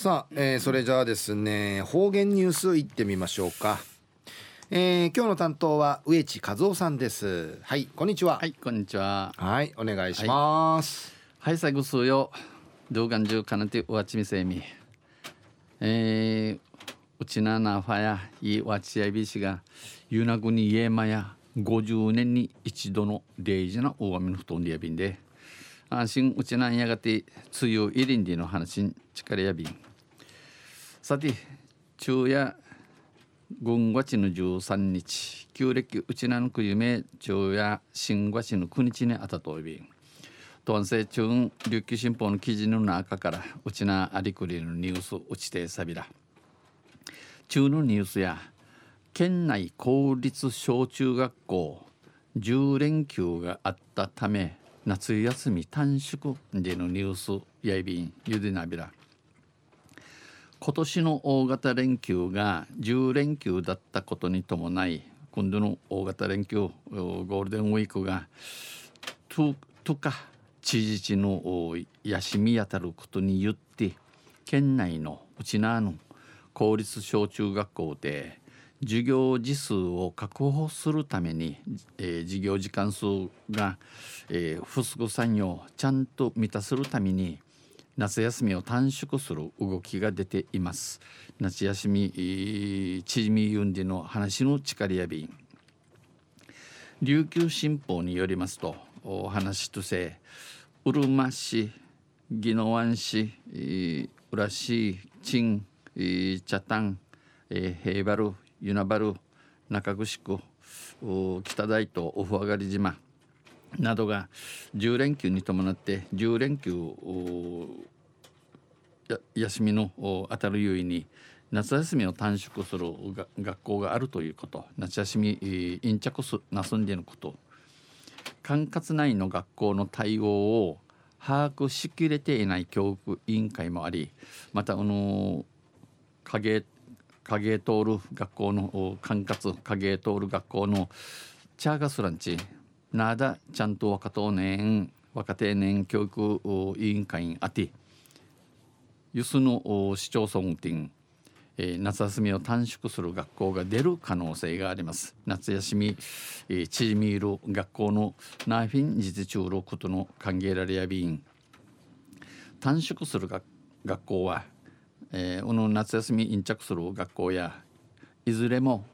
さあ、えー、それじゃあですね方言ニュースいってみましょうか、えー、今日の担当は植地和夫さんです。はいこんにちは。はいこんにちは。はいお願いします。はい最後数よ動画中かなてわちみせみ。えー、うちななファやいわちやびしがゆなぐにえまや50年に一度の礼儀な大雨の布団でやびんで。安心うちなんやがて梅雨入りんでの話に力やびんさて昼夜軍月の13日旧暦うちなのくゆめ昼夜新月の9日にあたといびん東西中琉球新報の記事の中からうちなありくりのニュースうちてさびら。中のニュースや県内公立小中学校10連休があったため夏休み短縮でのニュースやいびんゆでなびら。今年の大型連休が10連休だったことに伴い今度の大型連休ゴールデンウィークがととか知事の休み当たることによって県内のうちなの公立小中学校で授業時数を確保するために、えー、授業時間数が、えー、不足産業をちゃんと満たするために夏休みを短縮する動きが出ています。夏休み縮みゆんでの話の力やびん琉球新報によりますとお話とせうるま市宜野湾市浦市陳茶炭平原与那原中城区北大東オフ上がり島。などが10連休に伴って10連休休みの当たる優位に夏休みを短縮する学校があるということ夏休み陰着すなすんでのこと管轄内の学校の対応を把握しきれていない教育委員会もありまたあの影影通る学校の管轄影通る学校のチャーガスランチなだちゃんと若党年若手年教育委員会にあてユスの市町村店え夏休みを短縮する学校が出る可能性があります。夏休み、え縮みいる学校のナーフィン実中のことの歓迎られやびん。短縮する学学校は、えー、この夏休み陰着する学校やいずれも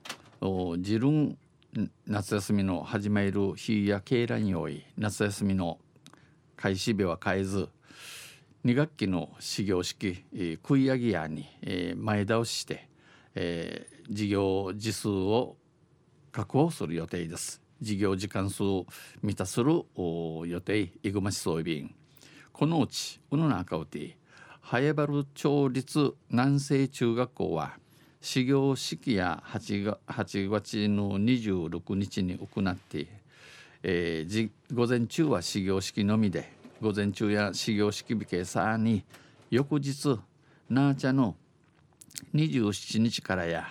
自分夏休みの始まる日や経覧用意夏休みの開始日は変えず2学期の始業式、食い上げやに、前倒しして、えー、事業時数を確保する予定です。事業時間数を満たする予定イグマシソイビンこのうちうぬなかうて早原町立南西中学校は始業式や 8, が8月の26日に行って、えー、午前中は始業式のみで午前中や始業式日けさに翌日ナーチャの27日からや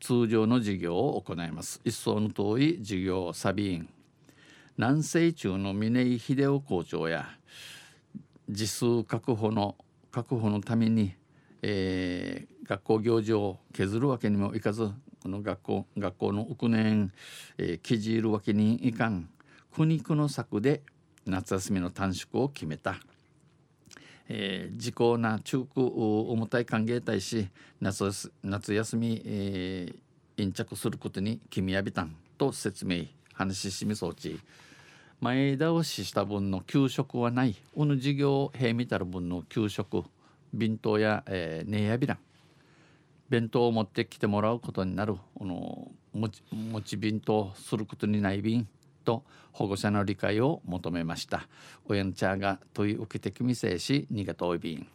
通常の授業を行います。一層の遠い授業サビーン。南西中の峰井秀夫校長や時数確保の確保のために、えー、学校行事を削るわけにもいかずこの学校学校の億年、えー、記じるわけにいかん。苦肉の策で夏休みの短縮を決めた、えー、時効な中空重たい歓迎対し夏夏休み、えー、引着することに君やびたん。と説明話ししみ装置前倒しした分の給食はない。この事業平見たる分の給食弁当や、えー、ねやびら弁当を持ってきてもらうことになるこの持ち持ち弁当することにない便と保護者の理解を求めました。親の茶が問い受けてきみせし逃げといびん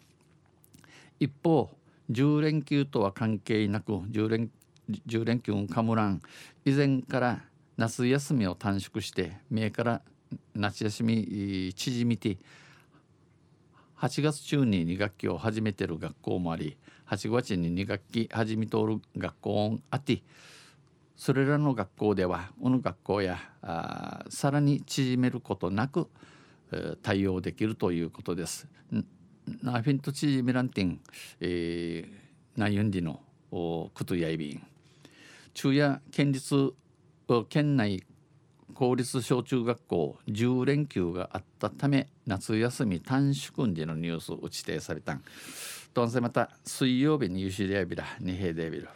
一方10連休とは関係なく10連 ,10 連休かむらん。以前から夏休みを短縮して三重から夏休み縮みて8月中に2学期を始めてる学校もあり8月に2学期始めとる学校もあってそれらの学校ではこの学校やあさらに縮めることなく、対応できるということです。ナフィントチミランティン、えー、ナユンディのクトヤイビン昼夜県立県内公立小中学校10連休があったため夏休み短縮でのニュースを指定されたん。とんせまた水曜日にユシリアビラ二平デビル。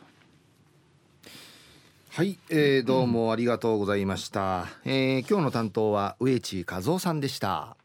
はい、えー、どうもありがとうございました、うん、えー、今日の担当は植地和夫さんでした